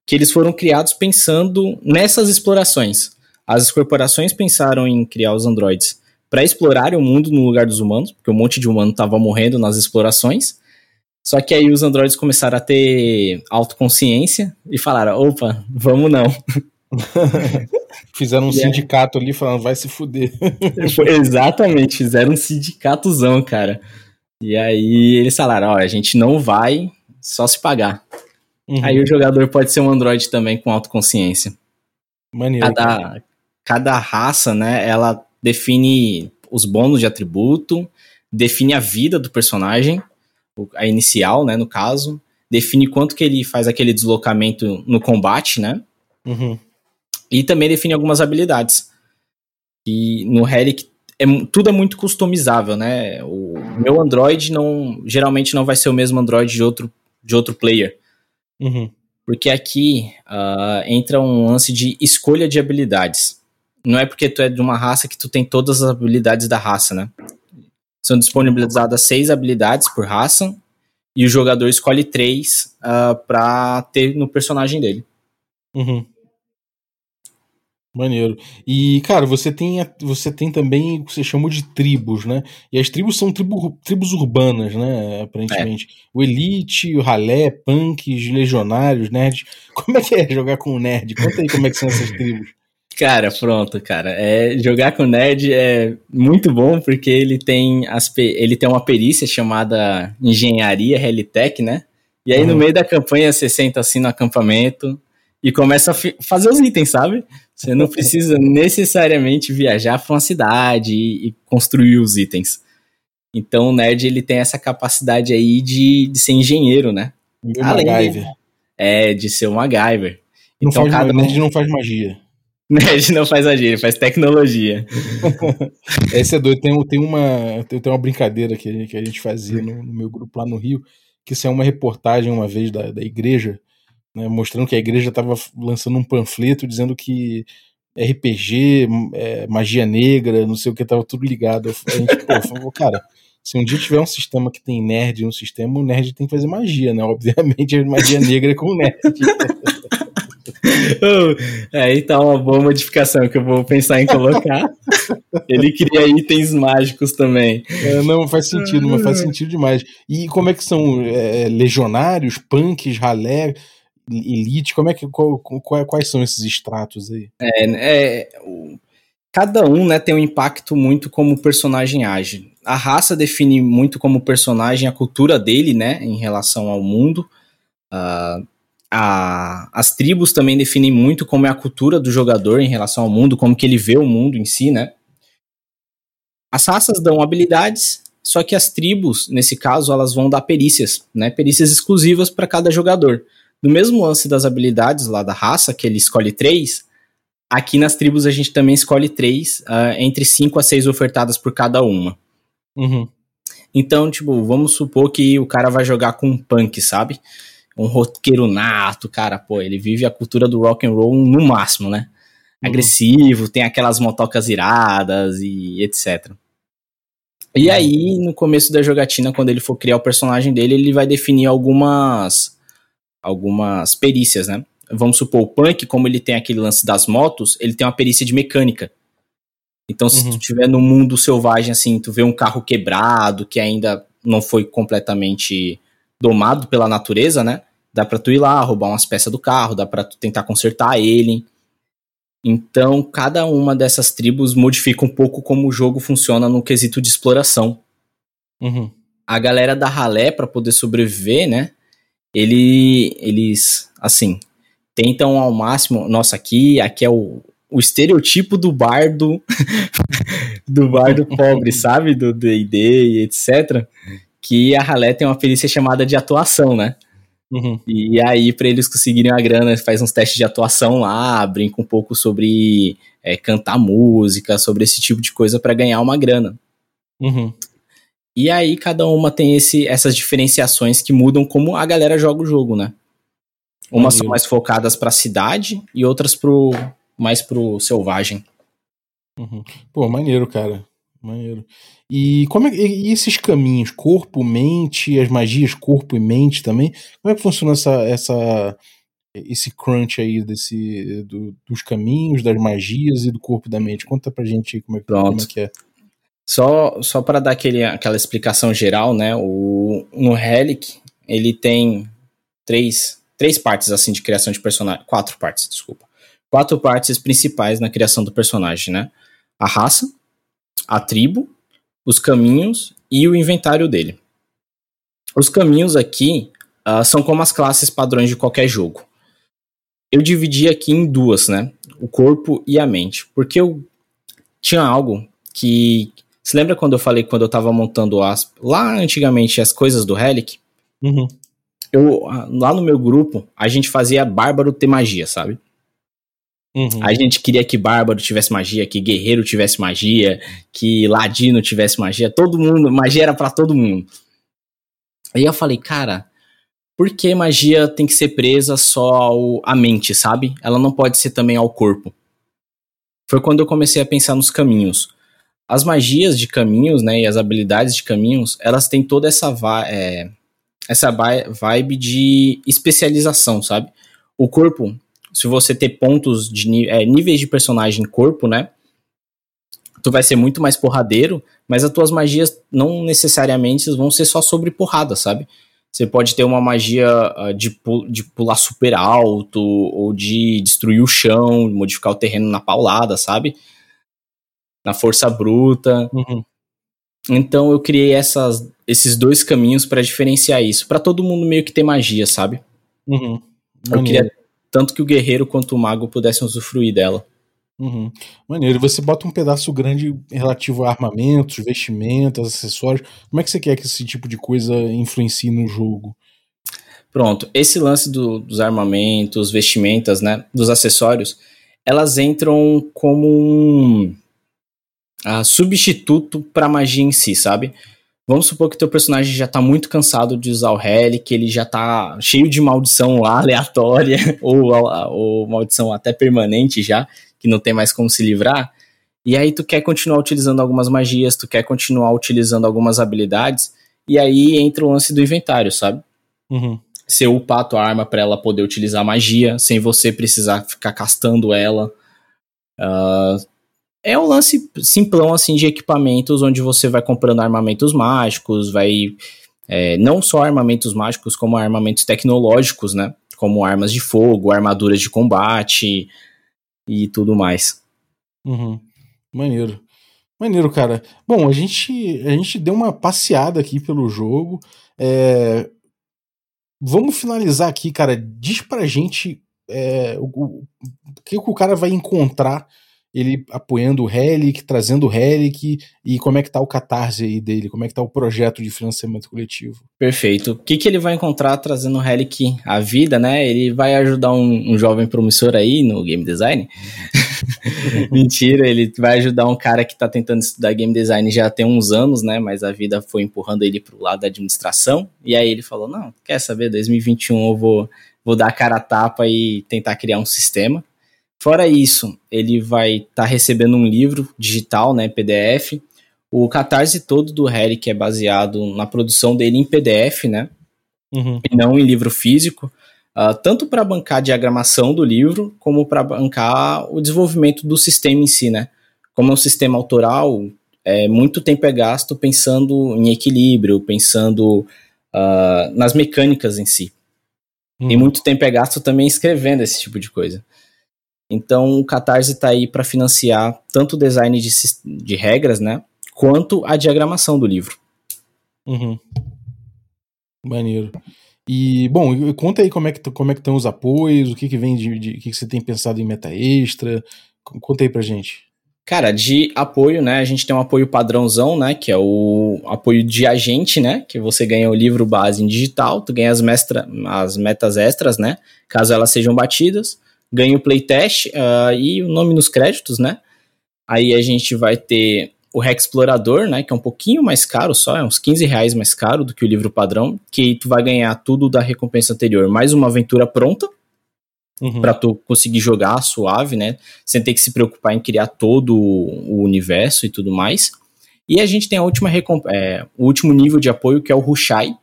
Que eles foram criados pensando nessas explorações. As corporações pensaram em criar os androides para explorarem o mundo no lugar dos humanos, porque um monte de humano estava morrendo nas explorações. Só que aí os androides começaram a ter autoconsciência e falaram: opa, vamos não. Fizeram um sindicato ali falando, vai se fuder. Exatamente, fizeram um sindicatozão, cara. E aí eles falaram, ó, a gente não vai só se pagar. Uhum. Aí o jogador pode ser um androide também com autoconsciência. Maneiro. Cada, cada raça, né, ela define os bônus de atributo, define a vida do personagem, a inicial, né, no caso, define quanto que ele faz aquele deslocamento no combate, né? Uhum. E também define algumas habilidades. E no Relic é, tudo é muito customizável, né? O meu Android não geralmente não vai ser o mesmo Android de outro, de outro player. Uhum. Porque aqui uh, entra um lance de escolha de habilidades. Não é porque tu é de uma raça que tu tem todas as habilidades da raça, né? São disponibilizadas seis habilidades por raça e o jogador escolhe três uh, pra ter no personagem dele. Uhum. Maneiro. E, cara, você tem, você tem também o que você chama de tribos, né? E as tribos são tribo, tribos urbanas, né? Aparentemente. É. O Elite, o Ralé, Punks, Legionários, Nerds. Como é que é jogar com o Nerd? Conta aí como é que são essas tribos. Cara, pronto, cara. É, jogar com o Nerd é muito bom porque ele tem, as, ele tem uma perícia chamada Engenharia Helitech, né? E aí, uhum. no meio da campanha, você senta assim no acampamento e começa a fazer os itens, sabe? Você não precisa necessariamente viajar para uma cidade e, e, construir os itens. Então o nerd ele tem essa capacidade aí de, de ser engenheiro, né? Meu Além MacGyver. É, de ser um MacGyver. Não então, cada nerd não faz magia. Nerd não faz magia, ele faz tecnologia. Esse é doido. Tem, tem, uma, tem uma brincadeira que, que a gente fazia no, no meu grupo lá no Rio, que isso é uma reportagem uma vez da, da igreja, né, mostrando que a igreja estava lançando um panfleto dizendo que RPG, é, magia negra, não sei o que, tava tudo ligado. A gente, pô, falou, cara, se um dia tiver um sistema que tem nerd no sistema, o nerd tem que fazer magia, né? Obviamente, a magia negra é com nerd. aí tá uma boa modificação que eu vou pensar em colocar. Ele cria itens mágicos também. É, não, faz sentido, mas faz sentido demais. E como é que são é, legionários, punks, ralé? Elite? Como é que qual, quais são esses estratos aí? É, é, cada um né, tem um impacto muito como o personagem age. A raça define muito como o personagem a cultura dele, né, em relação ao mundo. Uh, a, as tribos também definem muito como é a cultura do jogador em relação ao mundo, como que ele vê o mundo em si, né? As raças dão habilidades, só que as tribos, nesse caso, elas vão dar perícias, né? Perícias exclusivas para cada jogador. No mesmo lance das habilidades lá da raça, que ele escolhe três, aqui nas tribos a gente também escolhe três, uh, entre cinco a seis ofertadas por cada uma. Uhum. Então, tipo, vamos supor que o cara vai jogar com um punk, sabe? Um roqueiro nato, cara, pô, ele vive a cultura do rock and roll no máximo, né? Uhum. Agressivo, tem aquelas motocas iradas e etc. E uhum. aí, no começo da jogatina, quando ele for criar o personagem dele, ele vai definir algumas algumas perícias, né? Vamos supor, o Punk, como ele tem aquele lance das motos, ele tem uma perícia de mecânica. Então, se uhum. tu estiver no mundo selvagem, assim, tu vê um carro quebrado, que ainda não foi completamente domado pela natureza, né? Dá pra tu ir lá, roubar umas peças do carro, dá pra tu tentar consertar ele. Então, cada uma dessas tribos modifica um pouco como o jogo funciona no quesito de exploração. Uhum. A galera da ralé, para poder sobreviver, né? Ele, eles, assim, tentam ao máximo. Nossa, aqui, aqui é o, o estereotipo do bardo, do bardo pobre, sabe? Do DD e etc. Que a ralé tem uma perícia chamada de atuação, né? Uhum. E aí, para eles conseguirem a grana, faz uns testes de atuação lá, brinca um pouco sobre é, cantar música, sobre esse tipo de coisa para ganhar uma grana. Uhum. E aí, cada uma tem esse, essas diferenciações que mudam como a galera joga o jogo, né? Umas são mais focadas pra cidade e outras pro, mais pro selvagem. Uhum. Pô, maneiro, cara. Maneiro. E como é, e, esses caminhos, corpo, mente, as magias, corpo e mente também? Como é que funciona essa, essa esse crunch aí desse do- dos caminhos, das magias e do corpo e da mente? Conta pra gente aí como é, como é que é. Só, só para dar aquele, aquela explicação geral, né? O, no Relic, ele tem três, três partes assim de criação de personagem. Quatro partes, desculpa. Quatro partes principais na criação do personagem, né? A raça, a tribo, os caminhos e o inventário dele. Os caminhos aqui ah, são como as classes padrões de qualquer jogo. Eu dividi aqui em duas, né? O corpo e a mente. Porque eu tinha algo que. Você lembra quando eu falei quando eu tava montando as, lá antigamente as coisas do Relic? Uhum. Eu, lá no meu grupo, a gente fazia Bárbaro ter magia, sabe? Uhum. A gente queria que Bárbaro tivesse magia, que Guerreiro tivesse magia, que Ladino tivesse magia, todo mundo, magia era pra todo mundo. Aí eu falei, cara, por que magia tem que ser presa só ao, à mente, sabe? Ela não pode ser também ao corpo. Foi quando eu comecei a pensar nos caminhos. As magias de caminhos, né, e as habilidades de caminhos, elas têm toda essa, é, essa vi- vibe de especialização, sabe? O corpo, se você ter pontos de é, níveis de personagem em corpo, né? Tu vai ser muito mais porradeiro, mas as tuas magias não necessariamente vão ser só sobre porrada, sabe? Você pode ter uma magia ah, de, pu- de pular super alto, ou de destruir o chão, modificar o terreno na paulada, sabe? Na força bruta. Uhum. Então eu criei essas, esses dois caminhos pra diferenciar isso, Pra todo mundo meio que ter magia, sabe? Uhum. Eu queria tanto que o guerreiro quanto o mago pudessem usufruir dela. Uhum. Maneiro. Você bota um pedaço grande relativo a armamentos, vestimentas, acessórios. Como é que você quer que esse tipo de coisa influencie no jogo? Pronto, esse lance do- dos armamentos, vestimentas, né, dos acessórios, elas entram como um ah, substituto pra magia em si, sabe? Vamos supor que teu personagem já tá muito cansado de usar o Relic, ele já tá cheio de maldição lá, aleatória, ou, ou maldição até permanente já, que não tem mais como se livrar. E aí tu quer continuar utilizando algumas magias, tu quer continuar utilizando algumas habilidades, e aí entra o lance do inventário, sabe? Uhum. você upar a tua arma para ela poder utilizar magia sem você precisar ficar castando ela. Ah, é um lance simplão assim de equipamentos onde você vai comprando armamentos mágicos, vai é, não só armamentos mágicos como armamentos tecnológicos, né? Como armas de fogo, armaduras de combate e tudo mais. Uhum. Maneiro. Maneiro, cara. Bom, a gente, a gente deu uma passeada aqui pelo jogo. É, Vamos finalizar aqui, cara. Diz pra gente é, o, o, o que, que o cara vai encontrar ele apoiando o Relic, trazendo o Relic e como é que tá o catarse aí dele, como é que tá o projeto de financiamento coletivo. Perfeito. O que, que ele vai encontrar trazendo o Relic à vida, né? Ele vai ajudar um, um jovem promissor aí no game design. Mentira, ele vai ajudar um cara que tá tentando estudar game design já tem uns anos, né? Mas a vida foi empurrando ele pro lado da administração. E aí ele falou: Não, quer saber? 2021 eu vou, vou dar a cara a tapa e tentar criar um sistema. Fora isso, ele vai estar tá recebendo um livro digital, né? PDF. O catarse todo do Relic é baseado na produção dele em PDF, né? Uhum. E não em livro físico. Uh, tanto para bancar a diagramação do livro, como para bancar o desenvolvimento do sistema em si, né? Como é um sistema autoral, é, muito tempo é gasto pensando em equilíbrio, pensando uh, nas mecânicas em si. Uhum. E muito tempo é gasto também escrevendo esse tipo de coisa. Então o Catarse está aí para financiar tanto o design de, de regras, né, quanto a diagramação do livro. Uhum. Maneiro. E, bom, conta aí como é que, como é que estão os apoios, o que, que vem de, de. O que, que você tem pensado em meta extra. Conta aí pra gente. Cara, de apoio, né? A gente tem um apoio padrãozão, né? Que é o apoio de agente, né? Que você ganha o livro base em digital, tu ganha as, mestra, as metas extras, né? Caso elas sejam batidas. Ganha o playtest uh, e o nome nos créditos, né? Aí a gente vai ter o Hack Explorador, né, que é um pouquinho mais caro só, é uns 15 reais mais caro do que o livro padrão, que tu vai ganhar tudo da recompensa anterior, mais uma aventura pronta, uhum. para tu conseguir jogar suave, né, sem ter que se preocupar em criar todo o universo e tudo mais. E a gente tem a última é, o último nível de apoio, que é o Rushai,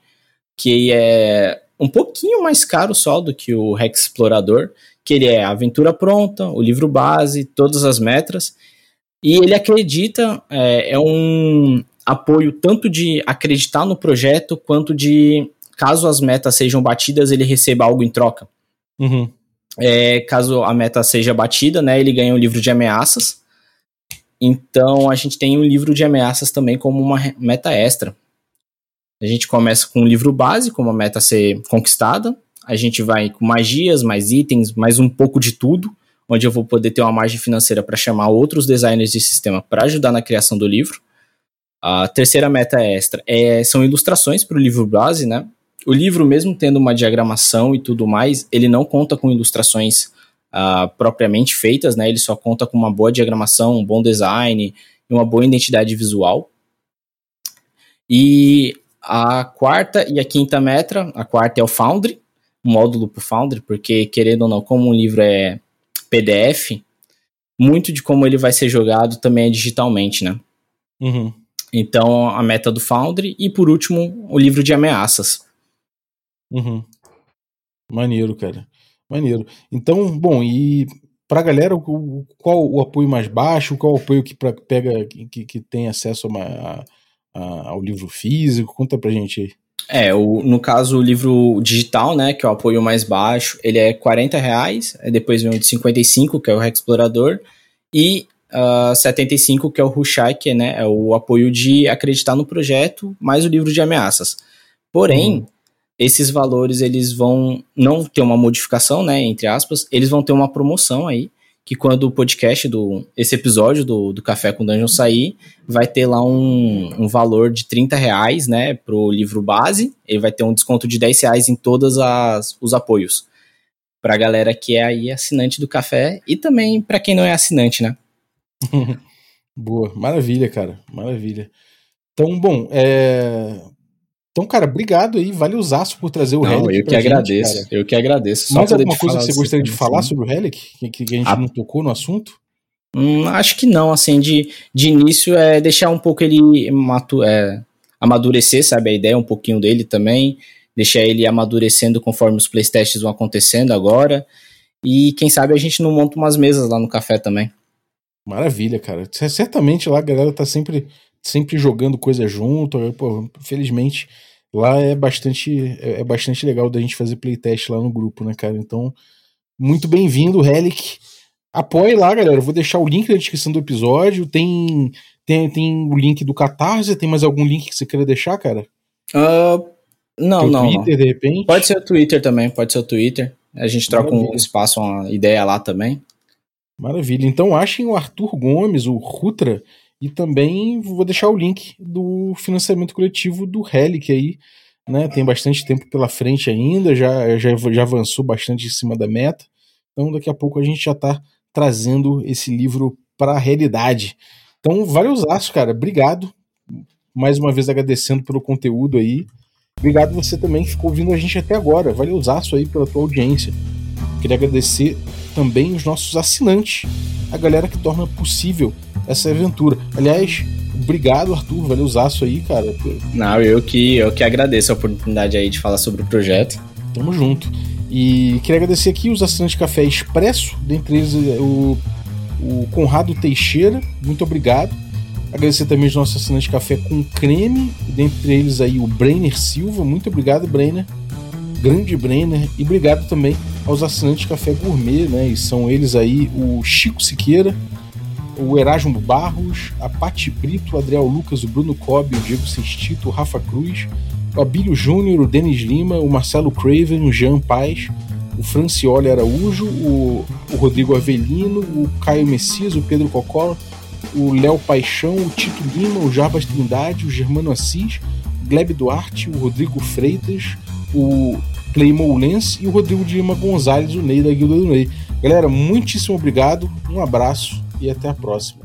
que é um pouquinho mais caro só do que o Hack Explorador, que ele é a aventura pronta, o livro base, todas as metras, e ele acredita, é, é um apoio tanto de acreditar no projeto, quanto de, caso as metas sejam batidas, ele receba algo em troca. Uhum. É, caso a meta seja batida, né, ele ganha um livro de ameaças. Então a gente tem um livro de ameaças também como uma meta extra. A gente começa com um livro base, como a meta a ser conquistada. A gente vai com magias, mais itens, mais um pouco de tudo onde eu vou poder ter uma margem financeira para chamar outros designers de sistema para ajudar na criação do livro. A terceira meta extra é, são ilustrações para o livro base, né? O livro, mesmo tendo uma diagramação e tudo mais, ele não conta com ilustrações uh, propriamente feitas, né? Ele só conta com uma boa diagramação, um bom design e uma boa identidade visual. E a quarta e a quinta meta, a quarta é o Foundry, módulo para o Foundry, porque querendo ou não, como um livro é PDF, muito de como ele vai ser jogado também é digitalmente, né? Uhum. Então, a meta do Foundry e, por último, o livro de ameaças. Uhum. Maneiro, cara. Maneiro. Então, bom, e pra galera, qual o apoio mais baixo? Qual o apoio que pra, pega, que, que tem acesso a, a, ao livro físico? Conta pra gente aí. É, o, no caso, o livro digital, né, que é o apoio mais baixo, ele é 40 reais, depois vem o de 55, que é o Rex Explorador, e uh, ah, 75, que é o Rushai, que né, é o apoio de acreditar no projeto, mais o livro de ameaças. Porém, uhum. esses valores, eles vão não ter uma modificação, né, entre aspas, eles vão ter uma promoção aí, que quando o podcast do esse episódio do, do Café com Dungeon sair, vai ter lá um, um valor de 30 reais, né, pro livro base, ele vai ter um desconto de 10 reais em todos os apoios. Pra galera que é aí assinante do café e também para quem não é assinante, né? Boa, maravilha, cara, maravilha. Então, bom, é... Então, cara, obrigado aí, vale o zaço por trazer o não, Relic. Eu que gente, agradeço, cara. eu que agradeço. Mais alguma coisa que você gostaria de falar sobre o Relic? Que, que a gente ah. não tocou no assunto? Hum, acho que não, assim, de, de início é deixar um pouco ele matu, é, amadurecer, sabe, a ideia um pouquinho dele também, deixar ele amadurecendo conforme os playtests vão acontecendo agora, e quem sabe a gente não monta umas mesas lá no café também. Maravilha, cara. Certamente lá a galera tá sempre sempre jogando coisa junto. Pô, felizmente lá é bastante é, é bastante legal da gente fazer playtest lá no grupo, né, cara? Então, muito bem-vindo, Relic. Apoie lá, galera. Eu vou deixar o link na descrição do episódio. Tem, tem, tem o link do Catarse. Tem mais algum link que você queira deixar, cara? Uh, não, não. Twitter, não. de repente? Pode ser o Twitter também, pode ser o Twitter. A gente troca Maravilha. um espaço, uma ideia lá também. Maravilha. Então achem o Arthur Gomes, o Rutra, e também vou deixar o link do financiamento coletivo do Relic aí, né? Tem bastante tempo pela frente ainda, já, já, já avançou bastante em cima da meta. Então daqui a pouco a gente já está trazendo esse livro para a realidade. Então, valeu aços, cara. Obrigado. Mais uma vez agradecendo pelo conteúdo aí. Obrigado você também que ficou ouvindo a gente até agora. Valeu aço aí pela tua audiência. Queria agradecer também os nossos assinantes, a galera que torna possível essa aventura. Aliás, obrigado, Arthur, valeu usaço aí, cara. Não, eu que, eu que agradeço a oportunidade aí de falar sobre o projeto. Tamo junto. E queria agradecer aqui os assinantes de café expresso, dentre eles o, o Conrado Teixeira, muito obrigado. Agradecer também os nossos assinantes de café com creme, dentre eles aí o Brenner Silva, muito obrigado, Brenner. Grande Brenner. E obrigado também aos assinantes Café Gourmet, né? E são eles aí o Chico Siqueira, o Erasmo Barros, a Pati Brito, o Adriel Lucas, o Bruno Cobb, o Diego Sestito, o Rafa Cruz, o Abílio Júnior, o Denis Lima, o Marcelo Craven, o Jean Paz, o Francioli Araújo, o, o Rodrigo Avelino, o Caio Messias, o Pedro Cocó, o Léo Paixão, o Tito Lima, o Jarbas Trindade, o Germano Assis, o Gleb Duarte, o Rodrigo Freitas, o Claymore Lens e o Rodrigo de Lima Gonzalez, o Ney da Guilda do Ney. Galera, muitíssimo obrigado, um abraço e até a próxima.